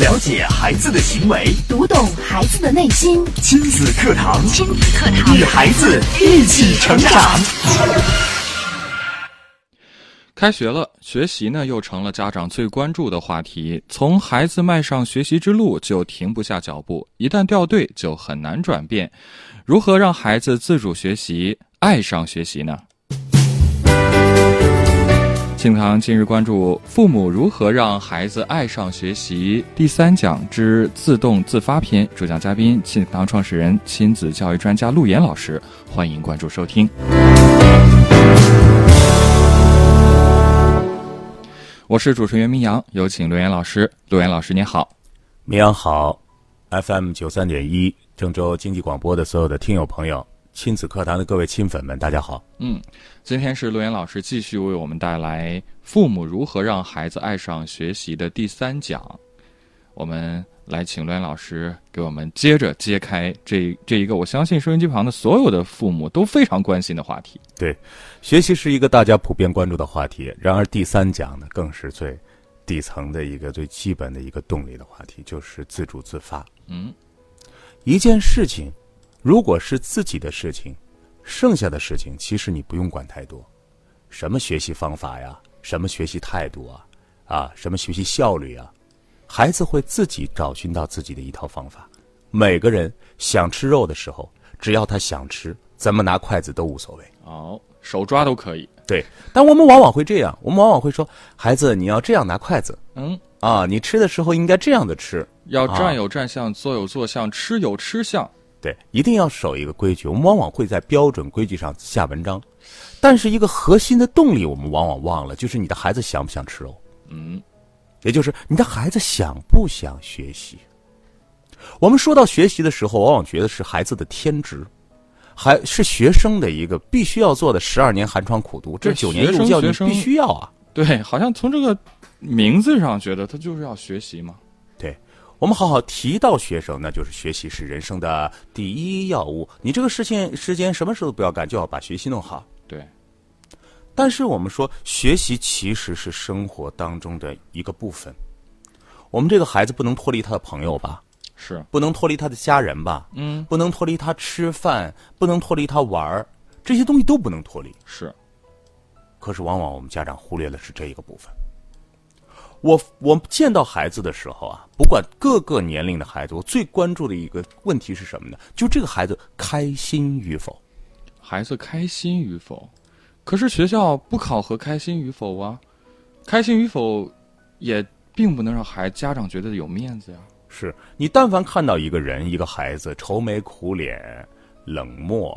了解孩子的行为，读懂孩子的内心。亲子课堂，亲子课堂，与孩子一起成长。开学了，学习呢又成了家长最关注的话题。从孩子迈上学习之路就停不下脚步，一旦掉队就很难转变。如何让孩子自主学习、爱上学习呢？庆堂今日关注：父母如何让孩子爱上学习？第三讲之自动自发篇，主讲嘉宾庆堂创始人、亲子教育专家陆岩老师。欢迎关注收听。我是主持人明阳，有请陆岩老师。陆岩老师，您好。明阳好，FM 九三点一郑州经济广播的所有的听友朋友，亲子课堂的各位亲粉们，大家好。嗯，今天是陆岩老师继续为我们带来父母如何让孩子爱上学习的第三讲。我们来请陆岩老师给我们接着揭开这这一个，我相信收音机旁的所有的父母都非常关心的话题。对，学习是一个大家普遍关注的话题。然而第三讲呢，更是最底层的一个最基本的一个动力的话题，就是自主自发。嗯，一件事情，如果是自己的事情，剩下的事情其实你不用管太多。什么学习方法呀，什么学习态度啊，啊，什么学习效率啊，孩子会自己找寻到自己的一套方法。每个人想吃肉的时候，只要他想吃，怎么拿筷子都无所谓。哦，手抓都可以。对，但我们往往会这样，我们往往会说：“孩子，你要这样拿筷子嗯，啊，你吃的时候应该这样的吃。要啊站有站相，坐有坐相，吃有吃相。”对，一定要守一个规矩。我们往往会在标准规矩上下文章，但是一个核心的动力，我们往往忘了，就是你的孩子想不想吃肉，嗯，也就是你的孩子想不想学习。我们说到学习的时候，往往觉得是孩子的天职，还是学生的一个必须要做的十二年寒窗苦读，这九年义务教育必须要啊。对，好像从这个名字上觉得他就是要学习嘛。对，我们好好提到学生，那就是学习是人生的第一要务。你这个事情时间什么时候都不要干，就要把学习弄好。对，但是我们说，学习其实是生活当中的一个部分。我们这个孩子不能脱离他的朋友吧，是，不能脱离他的家人吧，嗯，不能脱离他吃饭，不能脱离他玩儿，这些东西都不能脱离。是，可是往往我们家长忽略的是这一个部分。我我见到孩子的时候啊，不管各个年龄的孩子，我最关注的一个问题是什么呢？就这个孩子开心与否。孩子开心与否？可是学校不考核开心与否啊，开心与否也并不能让孩家长觉得有面子呀。是你但凡看到一个人、一个孩子愁眉苦脸、冷漠，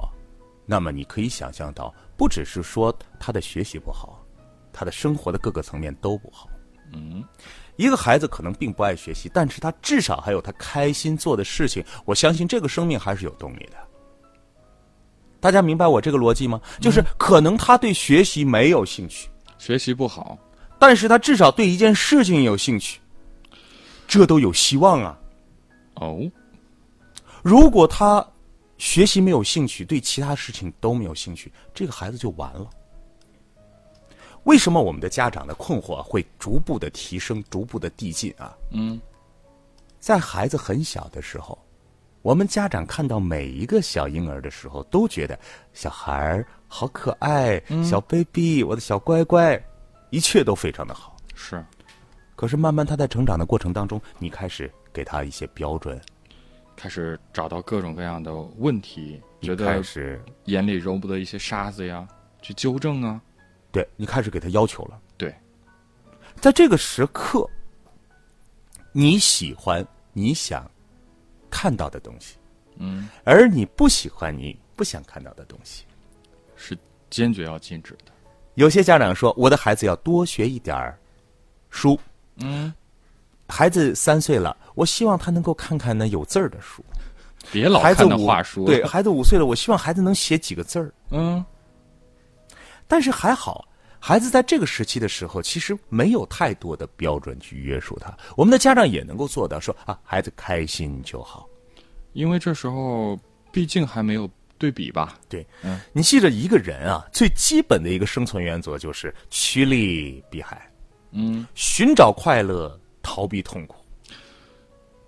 那么你可以想象到，不只是说他的学习不好，他的生活的各个层面都不好。嗯，一个孩子可能并不爱学习，但是他至少还有他开心做的事情。我相信这个生命还是有动力的。大家明白我这个逻辑吗？就是可能他对学习没有兴趣，学习不好，但是他至少对一件事情有兴趣，这都有希望啊。哦，如果他学习没有兴趣，对其他事情都没有兴趣，这个孩子就完了。为什么我们的家长的困惑会逐步的提升，逐步的递进啊？嗯，在孩子很小的时候，我们家长看到每一个小婴儿的时候，都觉得小孩儿好可爱，小 baby，我的小乖乖，一切都非常的好。是，可是慢慢他在成长的过程当中，你开始给他一些标准，开始找到各种各样的问题，觉得始眼里容不得一些沙子呀，去纠正啊。对你开始给他要求了。对，在这个时刻，你喜欢你想看到的东西，嗯，而你不喜欢你不想看到的东西。是坚决要禁止的。有些家长说，我的孩子要多学一点儿书。嗯，孩子三岁了，我希望他能够看看那有字儿的书。别老看那话书。对，孩子五岁了，我希望孩子能写几个字儿。嗯，但是还好，孩子在这个时期的时候，其实没有太多的标准去约束他。我们的家长也能够做到说啊，孩子开心就好。因为这时候毕竟还没有对比吧。对，嗯你记着，一个人啊，最基本的一个生存原则就是趋利避害，嗯，寻找快乐，逃避痛苦。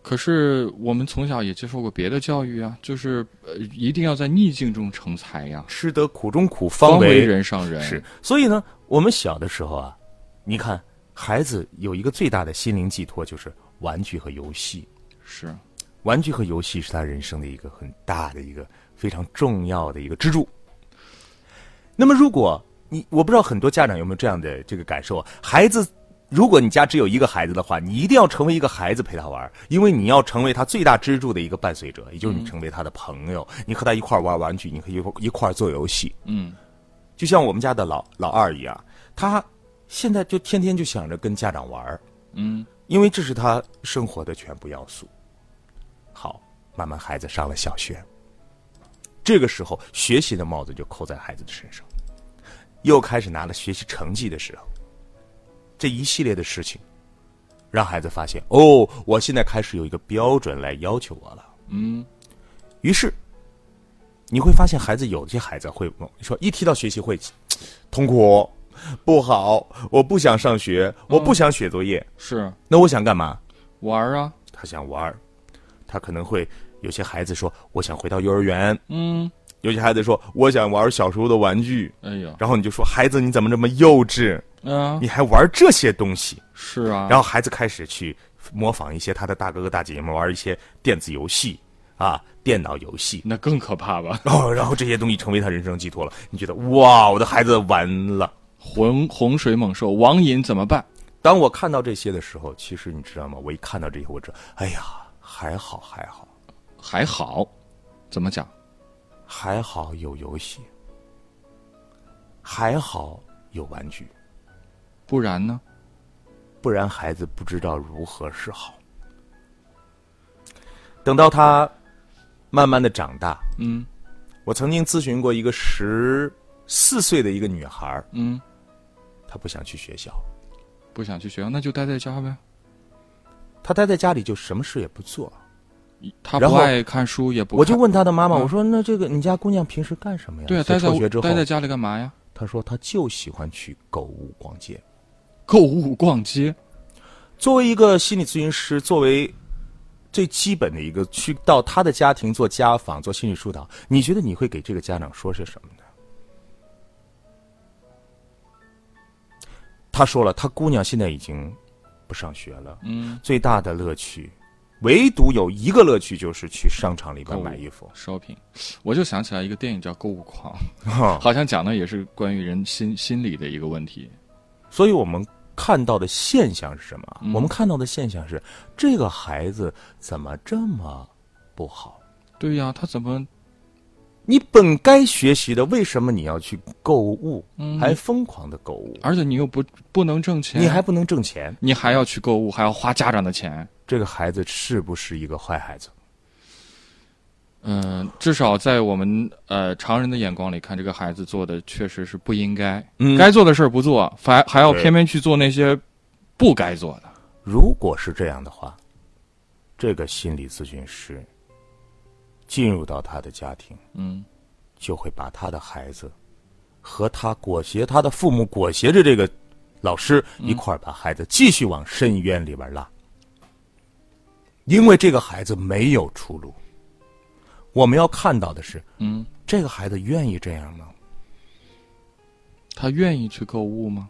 可是我们从小也接受过别的教育啊，就是呃，一定要在逆境中成才呀，吃得苦中苦，方为人上人。是，所以呢，我们小的时候啊，你看孩子有一个最大的心灵寄托，就是玩具和游戏。是，玩具和游戏是他人生的一个很大的一个非常重要的一个支柱。那么，如果你我不知道很多家长有没有这样的这个感受，孩子，如果你家只有一个孩子的话，你一定要成为一个孩子陪他玩，因为你要成为他最大支柱的一个伴随者，也就是你成为他的朋友，你和他一块玩玩具，你可以一块做游戏。嗯，就像我们家的老老二一样，他现在就天天就想着跟家长玩，嗯，因为这是他生活的全部要素。好，慢慢孩子上了小学。这个时候，学习的帽子就扣在孩子的身上，又开始拿了学习成绩的时候，这一系列的事情，让孩子发现哦，我现在开始有一个标准来要求我了。嗯，于是你会发现，孩子有些孩子会说，一提到学习会痛苦，不好，我不想上学，我不想写作业。是，那我想干嘛？玩啊，他想玩，他可能会。有些孩子说：“我想回到幼儿园。”嗯，有些孩子说：“我想玩小时候的玩具。”哎呀，然后你就说：“孩子，你怎么这么幼稚？啊，你还玩这些东西？”是啊。然后孩子开始去模仿一些他的大哥哥大姐姐们玩一些电子游戏啊，电脑游戏，那更可怕吧？哦，然后这些东西成为他人生寄托了。你觉得哇，我的孩子完了，洪洪水猛兽，网瘾怎么办？当我看到这些的时候，其实你知道吗？我一看到这些，我知道，哎呀，还好，还好。还好，怎么讲？还好有游戏，还好有玩具，不然呢？不然孩子不知道如何是好。等到他慢慢的长大，嗯，我曾经咨询过一个十四岁的一个女孩，嗯，她不想去学校，不想去学校，那就待在家呗。她待在家里就什么事也不做。他不爱看书，也不。我就问他的妈妈：“我说，那这个你家姑娘平时干什么呀？”对啊，待在待在家里干嘛呀？他说：“他就喜欢去购物逛街。”购物逛街。作为一个心理咨询师，作为最基本的一个，去到他的家庭做家访、做心理疏导，你觉得你会给这个家长说些什么呢？他说了，他姑娘现在已经不上学了。嗯，最大的乐趣。唯独有一个乐趣，就是去商场里边买衣服、，shopping。我就想起来一个电影叫《购物狂》好像讲的也是关于人心心理的一个问题。所以我们看到的现象是什么？我们看到的现象是，这个孩子怎么这么不好？对呀，他怎么？你本该学习的，为什么你要去购物？还疯狂的购物，而且你又不不能挣钱，你还不能挣钱，你还要去购物，还要花家长的钱。这个孩子是不是一个坏孩子？嗯，至少在我们呃常人的眼光里看，这个孩子做的确实是不应该，嗯，该做的事儿不做，还还要偏偏去做那些不该做的。如果是这样的话，这个心理咨询师。进入到他的家庭，嗯，就会把他的孩子和他裹挟他的父母裹挟着这个老师一块儿把孩子继续往深渊里边拉，因为这个孩子没有出路。我们要看到的是，嗯，这个孩子愿意这样吗？他愿意去购物吗？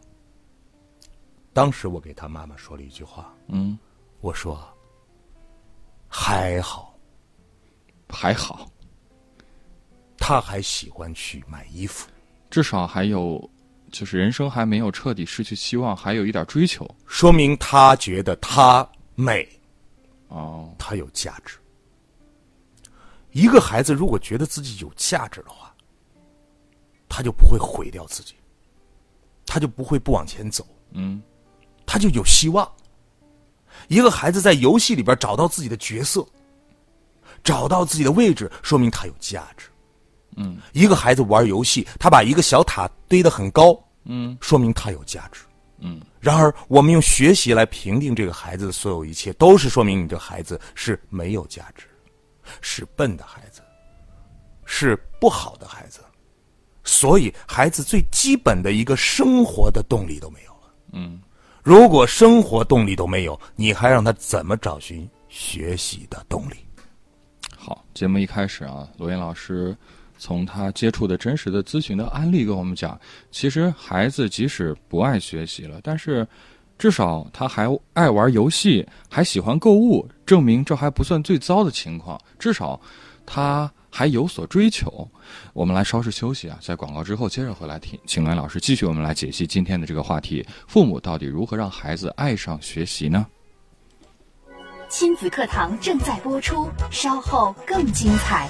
当时我给他妈妈说了一句话，嗯，我说还好。还好，他还喜欢去买衣服，至少还有，就是人生还没有彻底失去希望，还有一点追求，说明他觉得他美，哦，他有价值。一个孩子如果觉得自己有价值的话，他就不会毁掉自己，他就不会不往前走，嗯，他就有希望。一个孩子在游戏里边找到自己的角色。找到自己的位置，说明他有价值。嗯，一个孩子玩游戏，他把一个小塔堆得很高，嗯，说明他有价值。嗯，然而我们用学习来评定这个孩子的所有一切，都是说明你这孩子是没有价值，是笨的孩子，是不好的孩子。所以，孩子最基本的一个生活的动力都没有了。嗯，如果生活动力都没有，你还让他怎么找寻？学习的动力。好，节目一开始啊，罗岩老师从他接触的真实的咨询的案例跟我们讲，其实孩子即使不爱学习了，但是至少他还爱玩游戏，还喜欢购物，证明这还不算最糟的情况，至少他还有所追求。我们来稍事休息啊，在广告之后接着回来听，请来老师继续我们来解析今天的这个话题：父母到底如何让孩子爱上学习呢？亲子课堂正在播出，稍后更精彩。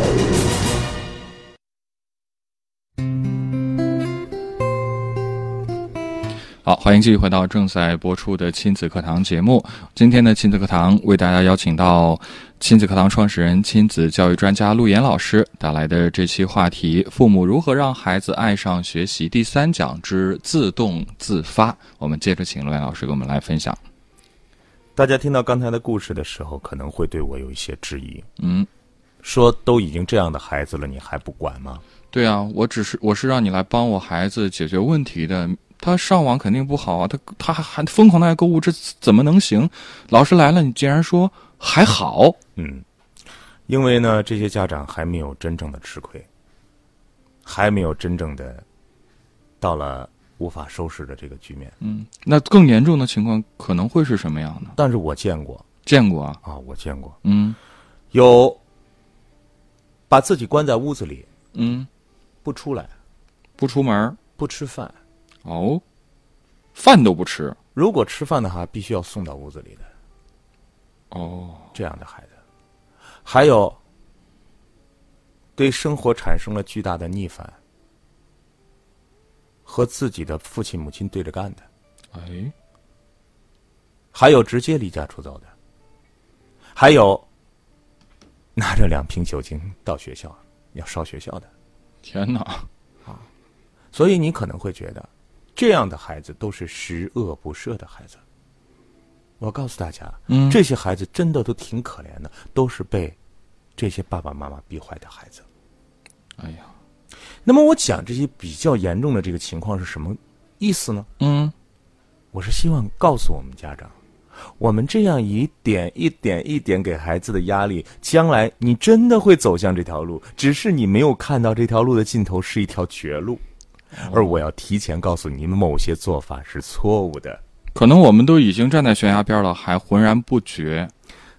好，欢迎继续回到正在播出的亲子课堂节目。今天的亲子课堂为大家邀请到亲子课堂创始人、亲子教育专家陆岩老师带来的这期话题：父母如何让孩子爱上学习第三讲之自动自发。我们接着请陆岩老师给我们来分享。大家听到刚才的故事的时候，可能会对我有一些质疑，嗯，说都已经这样的孩子了，你还不管吗？对啊，我只是我是让你来帮我孩子解决问题的。他上网肯定不好啊，他他还还疯狂的爱购物，这怎么能行？老师来了，你竟然说还好？嗯，因为呢，这些家长还没有真正的吃亏，还没有真正的到了无法收拾的这个局面。嗯，那更严重的情况可能会是什么样呢？但是我见过见过啊，啊，我见过嗯有把自己关在屋子里嗯，不出来、不出门不吃饭，哦，饭都不吃。如果吃饭的话，必须要送到屋子里的。哦，这样的孩子，还有对生活产生了巨大的逆反，和自己的父亲母亲对着干的，哎，还有直接离家出走的，还有拿着两瓶酒精到学校要烧学校的。天哪，所以你可能会觉得，这样的孩子都是十恶不赦的孩子。我告诉大家，嗯这些孩子真的都挺可怜的，都是被这些爸爸妈妈逼坏的孩子。哎呀，那么我讲这些比较严重的这个情况是什么意思呢？嗯我是希望告诉我们家长，我们这样一点一点一点给孩子的压力，将来你真的会走向这条路，只是你没有看到这条路的尽头是一条绝路。而我要提前告诉你们，某些做法是错误的。可能我们都已经站在悬崖边了，还浑然不觉。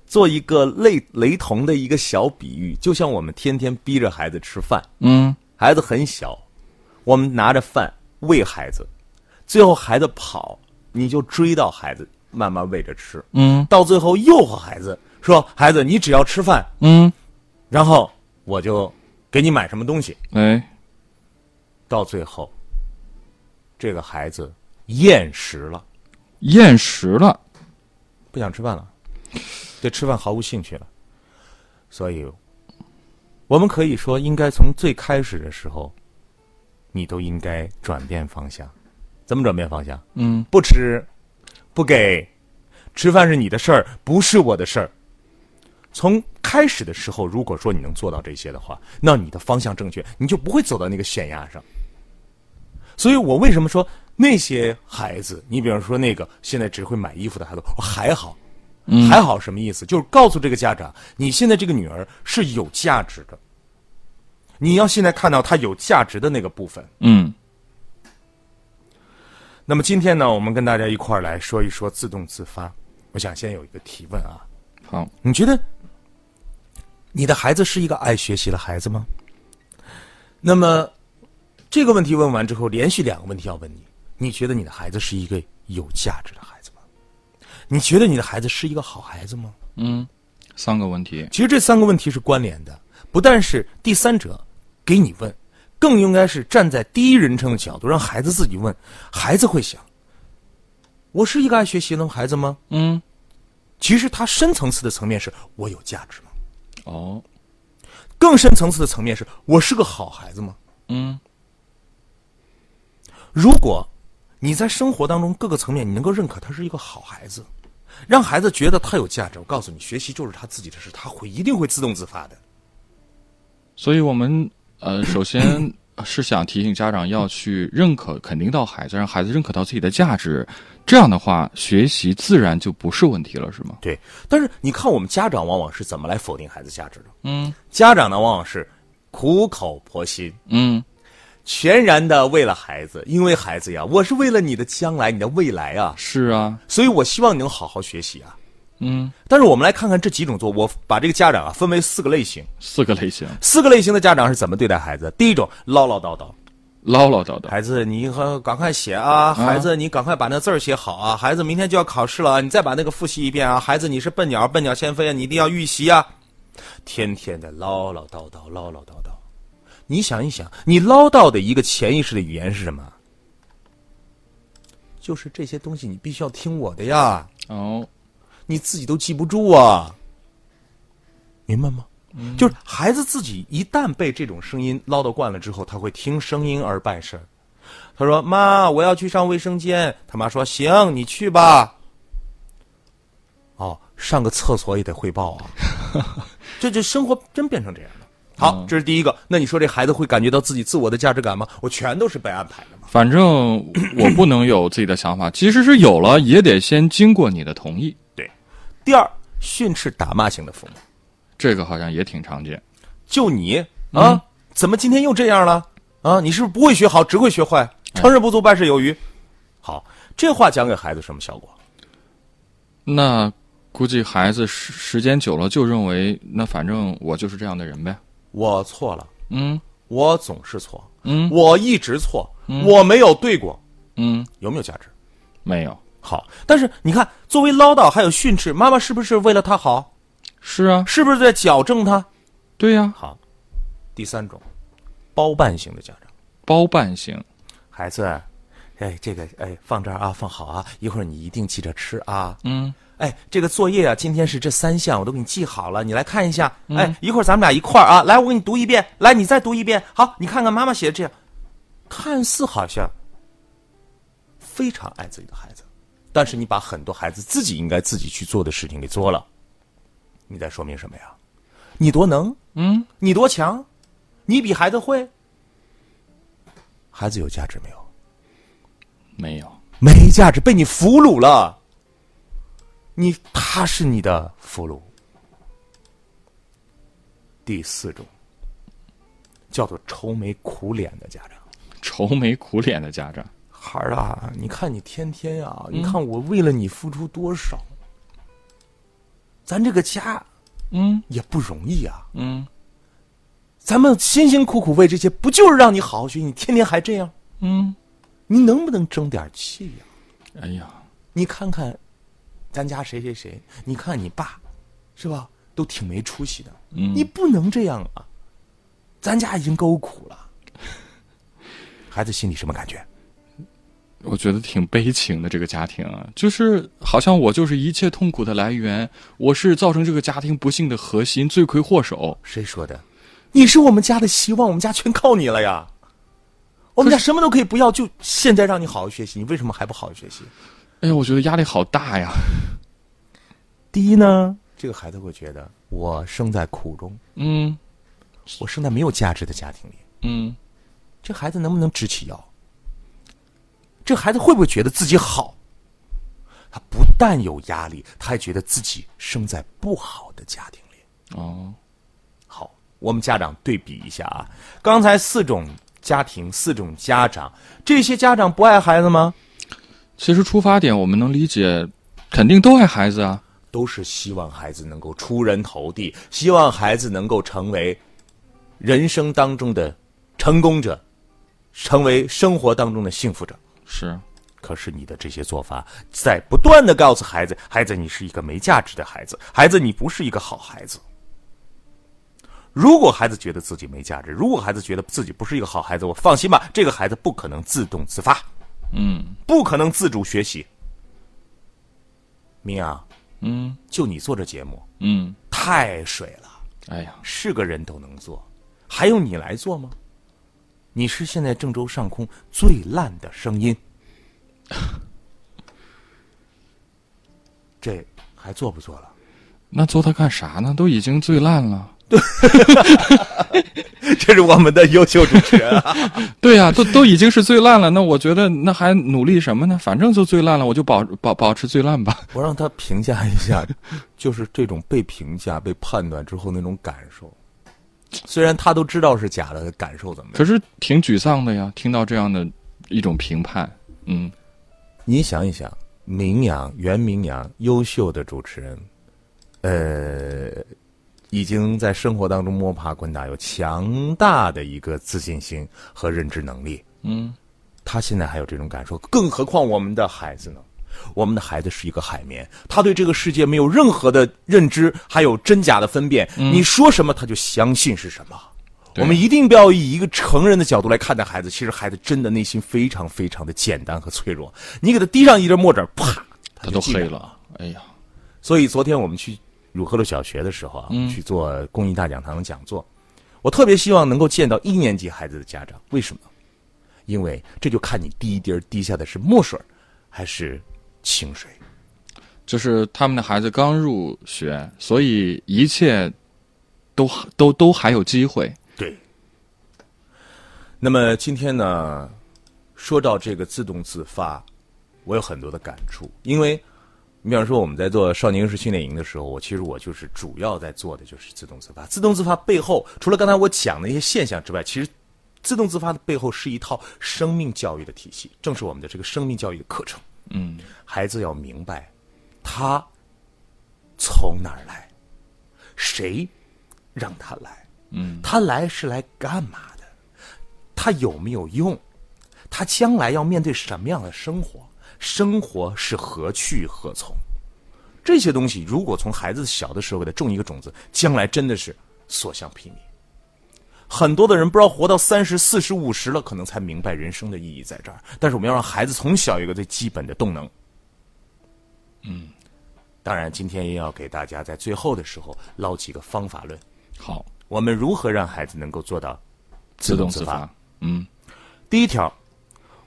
做一个类雷同的一个小比喻，就像我们天天逼着孩子吃饭，嗯孩子很小，我们拿着饭喂孩子，最后孩子跑，你就追到孩子，慢慢喂着吃，嗯到最后诱惑孩子说：“孩子，你只要吃饭，嗯，然后我就给你买什么东西。哎，”到最后，这个孩子厌食了，厌食了。不想吃饭了，对吃饭毫无兴趣了。所以，我们可以说，应该从最开始的时候，你都应该转变方向。怎么转变方向？嗯不吃，不给，吃饭是你的事儿，不是我的事儿。从开始的时候，如果说你能做到这些的话，那你的方向正确，你就不会走到那个悬崖上。所以我为什么说那些孩子，你比方说那个现在只会买衣服的孩子，我还好，还好什么意思？就是告诉这个家长，你现在这个女儿是有价值的，你要现在看到她有价值的那个部分。嗯那么今天呢，我们跟大家一块儿来说一说自动自发。我想先有一个提问啊，好，你觉得你的孩子是一个爱学习的孩子吗？那么这个问题问完之后，连续两个问题要问你：你觉得你的孩子是一个有价值的孩子吗？你觉得你的孩子是一个好孩子吗？嗯，三个问题。其实这三个问题是关联的，不但是第三者给你问，更应该是站在第一人称的角度，让孩子自己问。孩子会想：我是一个爱学习的孩子吗？嗯，其实他深层次的层面是我有价值吗？哦，更深层次的层面是我是个好孩子吗？嗯如果你在生活当中各个层面你能够认可他是一个好孩子，让孩子觉得他有价值，我告诉你，学习就是他自己的事，他会一定会自动自发的。所以我们呃，首先是想提醒家长要去认可、肯定到孩子，让孩子认可到自己的价值。这样的话，学习自然就不是问题了，是吗？对，但是你看，我们家长往往是怎么来否定孩子价值的？嗯家长呢，往往是苦口婆心，嗯全然的为了孩子，因为孩子呀，我是为了你的将来、你的未来啊，是啊，所以我希望你能好好学习啊。嗯，但是我们来看看这几种做，我把这个家长啊分为四个类型，四个类型，四个类型的家长是怎么对待孩子？第一种唠唠叨叨，唠唠叨叨，孩子你和赶快写啊，孩子你赶快把那字儿写好啊，孩子明天就要考试了，你再把那个复习一遍啊，孩子你是笨鸟，笨鸟先飞啊，你一定要预习啊，天天的唠唠叨叨，唠唠叨叨。你想一想，你唠叨的一个潜意识的语言是什么？就是这些东西你必须要听我的呀，哦，你自己都记不住啊，明白吗？就是孩子自己一旦被这种声音唠叨惯了之后，他会听声音而办事儿。他说：“妈，我要去上卫生间。”他妈说：“行，你去吧。”哦，上个厕所也得汇报啊！这这生活真变成这样了。好，这是第一个。那你说这孩子会感觉到自己自我的价值感吗？我全都是被安排的嘛。反正我不能有自己的想法，即使是有了，也得先经过你的同意。对第二，训斥打骂型的父母，这个好像也挺常见。就你啊，怎么今天又这样了？啊，你是不是不会学好，只会学坏？成事不足，败事有余。好，这话讲给孩子什么效果？那估计孩子时时间久了就认为，那反正我就是这样的人呗。我错了，嗯。我总是错，嗯。我一直错，我没有对过，嗯，有没有价值？没有。好，但是你看，作为唠叨还有训斥，妈妈是不是为了他好？是啊，是不是在矫正他？对呀、好，第三种，包办型的家长，包办型。孩子，哎，这个哎放这儿啊，放好啊，一会儿你一定记着吃啊。嗯哎，这个作业啊，今天是这三项，我都给你记好了，你来看一下。哎，一会儿咱们俩一块儿啊，来，我给你读一遍，来，你再读一遍。好，你看看妈妈写的这样，看似好像非常爱自己的孩子，但是你把很多孩子自己应该自己去做的事情给做了，你在说明什么呀？你多能？嗯，你多强？你比孩子会？孩子有价值没有？没有。没价值，被你俘虏了。你他是你的俘虏。第四种叫做愁眉苦脸的家长，愁眉苦脸的家长。孩儿啊，你看你天天啊、你看我为了你付出多少，咱这个家嗯也不容易啊。嗯咱们辛辛苦苦为这些，不就是让你好好学习？你天天还这样，嗯。你能不能争点气呀、哎呀，你看看，咱家谁谁谁，你看你爸，是吧？都挺没出息的。嗯你不能这样啊！咱家已经够苦了，孩子心里什么感觉？我觉得挺悲情的这个家庭啊，就是好像我就是一切痛苦的来源，我是造成这个家庭不幸的核心、罪魁祸首。谁说的？你是我们家的希望，我们家全靠你了呀！我们家什么都可以不要，就现在让你好好学习，你为什么还不好好学习？哎呀，我觉得压力好大呀。第一呢，这个孩子会觉得我生在苦中，嗯我生在没有价值的家庭里，嗯，这孩子能不能直起腰？这孩子会不会觉得自己好？他不但有压力，他还觉得自己生在不好的家庭里。哦，好，我们家长对比一下啊，刚才四种家庭、四种家长，这些家长不爱孩子吗？其实出发点我们能理解，肯定都爱孩子啊。都是希望孩子能够出人头地，希望孩子能够成为人生当中的成功者，成为生活当中的幸福者。是，可是你的这些做法，在不断的告诉孩子：孩子，你是一个没价值的孩子，孩子，你不是一个好孩子。如果孩子觉得自己没价值，如果孩子觉得自己不是一个好孩子，我放心吧，这个孩子不可能自动自发，嗯不可能自主学习。明阳，嗯就你做这节目嗯，太水了，哎呀，是个人都能做，还用你来做吗？你是现在郑州上空最烂的声音，这还做不做了？那做它干啥呢？都已经最烂了。这是我们的优秀主持人啊。对呀、都都已经是最烂了，那我觉得那还努力什么呢？反正就最烂了，我就保保保持最烂吧。我让他评价一下，就是这种被评价、被判断之后那种感受。虽然他都知道是假的，感受怎么样？可是挺沮丧的呀，听到这样的一种评判，嗯，你想一想，名扬原名扬，优秀的主持人，呃，已经在生活当中摸爬滚打，有强大的一个自信心和认知能力。嗯，他现在还有这种感受，更何况我们的孩子呢？我们的孩子是一个海绵，他对这个世界没有任何的认知，还有真假的分辨。你说什么，他就相信是什么。我们一定不要以一个成人的角度来看待孩子，其实孩子真的内心非常非常的简单和脆弱。你给他滴上一粒墨汁，啪，他都就黑了。哎呀，所以昨天我们去汝河路小学的时候啊，嗯去做公益大讲堂的讲座，我特别希望能够见到一年级孩子的家长。为什么？因为这就看你第一滴儿滴下的是墨水，还是清水。就是他们的孩子刚入学，所以一切都都都还有机会。对。那么今天呢，说到这个自动自发，我有很多的感触，因为你比方说我们在做少年英式训练营的时候，我其实我就是主要在做的就是自动自发。自动自发背后，除了刚才我讲的一些现象之外，其实自动自发的背后是一套生命教育的体系，正是我们的这个生命教育的课程。嗯，孩子要明白，他从哪儿来，谁让他来，嗯，他来是来干嘛的，他有没有用，他将来要面对什么样的生活，生活是何去何从，这些东西如果从孩子小的时候给他种一个种子，将来真的是所向披靡。很多的人不知道活到三十四十五十了，可能才明白人生的意义在这儿。但是我们要让孩子从小有一个最基本的动能。嗯，当然，今天也要给大家在最后的时候捞几个方法论。好，我们如何让孩子能够做到自动自发。嗯，第一条，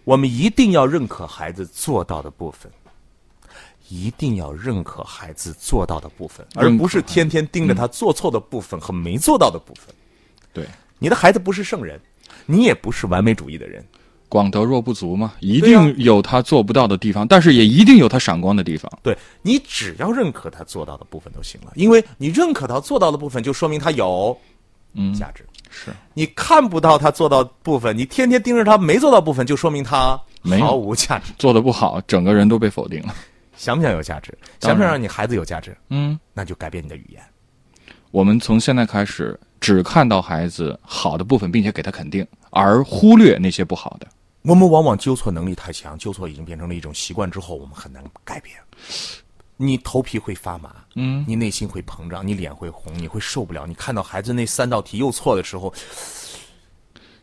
我们一定要认可孩子做到的部分，一定要认可孩子做到的部分，而不是天天盯着他做错的部分和没做到的部分。对，你的孩子不是圣人，你也不是完美主义的人。广德若不足嘛，一定有他做不到的地方，但是也一定有他闪光的地方。对你只要认可他做到的部分就行了，因为你认可他做到的部分，就说明他有嗯，价值。是你看不到他做到部分，你天天盯着他没做到部分，就说明他毫无价值。做的不好，整个人都被否定了。想不想有价值？想不想让你孩子有价值？嗯，那就改变你的语言。我们从现在开始只看到孩子好的部分，并且给他肯定，而忽略那些不好的。我们往往纠错能力太强，纠错已经变成了一种习惯之后，我们很难改变。你头皮会发麻，嗯，你内心会膨胀，你脸会红，你会受不了。你看到孩子那三道题又错的时候，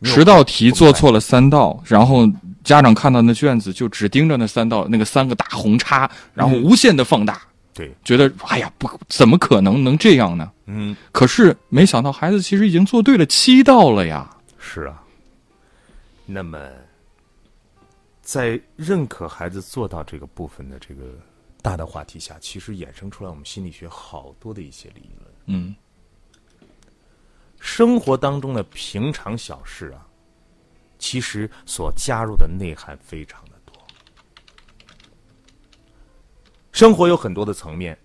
十道题做错了三道，然后家长看到那卷子就只盯着那三道那个三个大红叉，然后无限的放大，对，觉得哎呀不怎么可能能这样呢？嗯，可是没想到孩子其实已经做对了七道了呀。是啊。那么，在认可孩子做到这个部分的这个大的话题下，其实衍生出来我们心理学好多的一些理论。嗯，生活当中的平常小事啊，其实所加入的内涵非常的多。生活有很多的层面，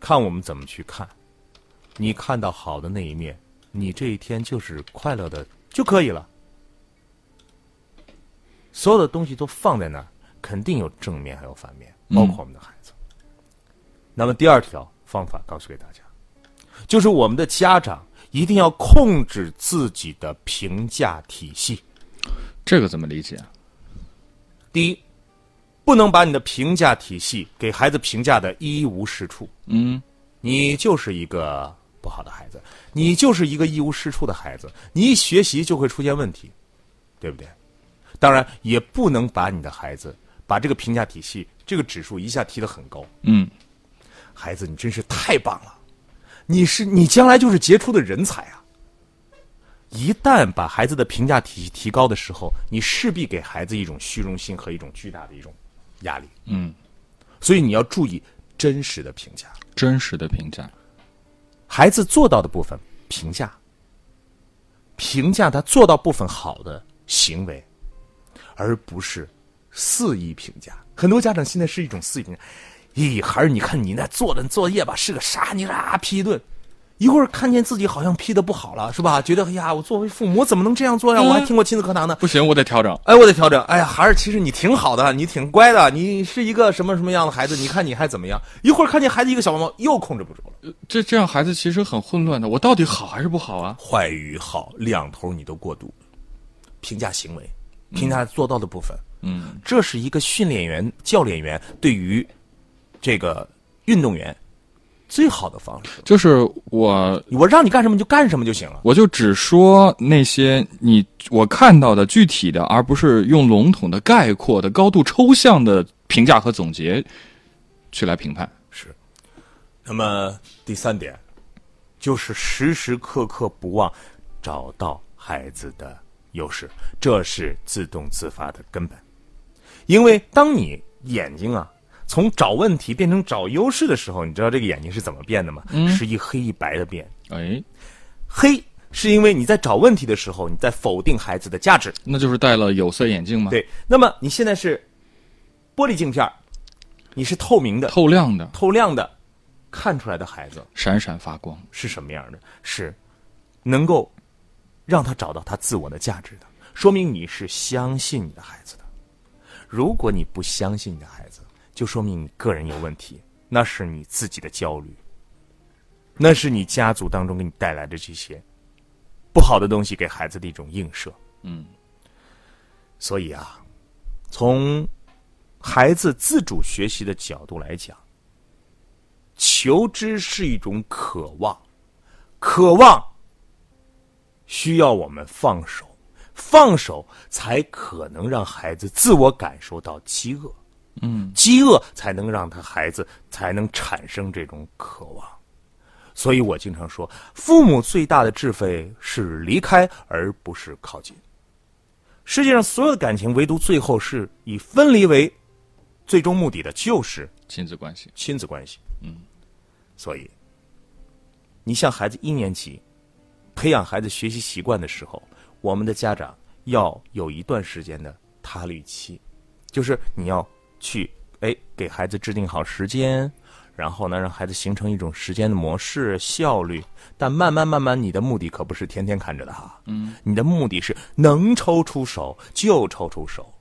看我们怎么去看。你看到好的那一面，你这一天就是快乐的就可以了。所有的东西都放在那儿，肯定有正面还有反面，包括我们的孩子。那么第二条方法告诉给大家，就是我们的家长一定要控制自己的评价体系。这个怎么理解？第一，不能把你的评价体系给孩子评价的一无是处。嗯，你就是一个不好的孩子，你就是一个一无是处的孩子，你一学习就会出现问题，对不对？当然，也不能把你的孩子把这个评价体系这个指数一下提得很高。嗯，孩子，你真是太棒了，你是你将来就是杰出的人才啊！一旦把孩子的评价体系提高的时候，你势必给孩子一种虚荣心和一种巨大的一种压力。嗯，所以你要注意真实的评价。真实的评价。孩子做到的部分评价，评价他做到部分好的行为，而不是肆意评价。很多家长现在是一种肆意评价，咦，孩儿，你看你那做的作业吧是个啥？你啊批一顿，一会儿看见自己好像批的不好了，是吧？觉得哎呀，我作为父母怎么能这样做呀？我还听过亲子课堂呢。不行，我得调整。哎，我得调整。哎呀，孩儿，其实你挺好的，你挺乖的，你是一个什么什么样的孩子？你看你还怎么样？一会儿看见孩子一个小毛毛，又控制不住了。这这样孩子其实很混乱的，我到底好还是不好啊？坏与好两头你都过度，评价行为，评价做到的部分，嗯，这是一个训练员、教练员对于这个运动员最好的方式。就是我我让你干什么你就干什么就行了。我就只说那些你我看到的具体的，而不是用笼统的、概括的、高度抽象的评价和总结去来评判。是。那么第三点，就是时时刻刻不忘找到孩子的优势，这是自动自发的根本。因为当你眼睛啊从找问题变成找优势的时候，你知道这个眼睛是怎么变的吗？是一黑一白的变。哎，黑是因为你在找问题的时候，你在否定孩子的价值。那就是戴了有色眼镜吗？，对，那么你现在是玻璃镜片儿你是透明的、透亮的，透亮的，看出来的孩子闪闪发光。是什么样的？是能够让他找到他自我的价值的，说明你是相信你的孩子的。如果你不相信你的孩子，就说明你个人有问题，那是你自己的焦虑，那是你家族当中给你带来的这些不好的东西给孩子的一种映射。嗯，所以啊，从孩子自主学习的角度来讲，求知是一种渴望，渴望需要我们放手，放手才可能让孩子自我感受到饥饿，嗯，饥饿才能让他孩子才能产生这种渴望。所以我经常说，父母最大的智慧是离开，而不是靠近。世界上所有的感情，唯独最后是以分离为最终目的的，就是亲子关系。亲子关系。嗯，所以，你像孩子一年级培养孩子学习习惯的时候，我们的家长要有一段时间的他律期，就是你要去哎给孩子制定好时间，然后呢让孩子形成一种时间的模式效率。但慢慢慢慢，你的目的可不是天天看着的哈，嗯，你的目的是能抽出手就抽出手。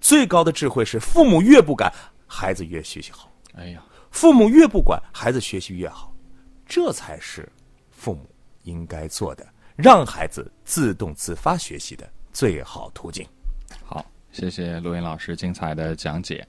最高的智慧是父母越不敢，孩子越学习好。哎呀，父母越不管，孩子学习越好，这才是父母应该做的，让孩子自动自发学习的最好途径。谢谢陆云老师精彩的讲解。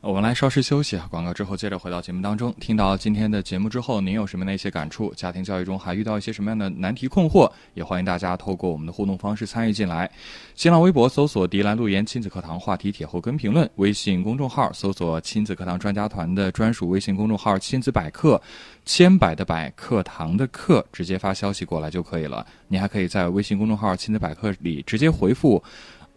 我们来稍事休息，广告之后接着回到节目当中。听到今天的节目之后，您有什么样的一些感触？家庭教育中还遇到一些什么样的难题困惑？也欢迎大家透过我们的互动方式参与进来。新浪微博搜索“迪兰路言亲子课堂”话题帖后跟评论，微信公众号搜索“亲子课堂专家团”的专属微信公众号“亲子百科”，千百的百课堂的课，直接发消息过来就可以了。你还可以在微信公众号“亲子百科”里直接回复。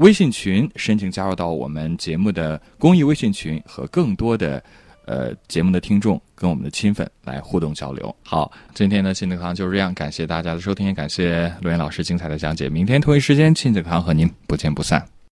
微信群申请加入到我们节目的公益微信群，和更多的呃节目的听众跟我们的亲粉来互动交流。好，今天的亲子课堂就是这样，感谢大家的收听，也感谢罗岩老师精彩的讲解。明天同一时间，亲子课堂和您不见不散。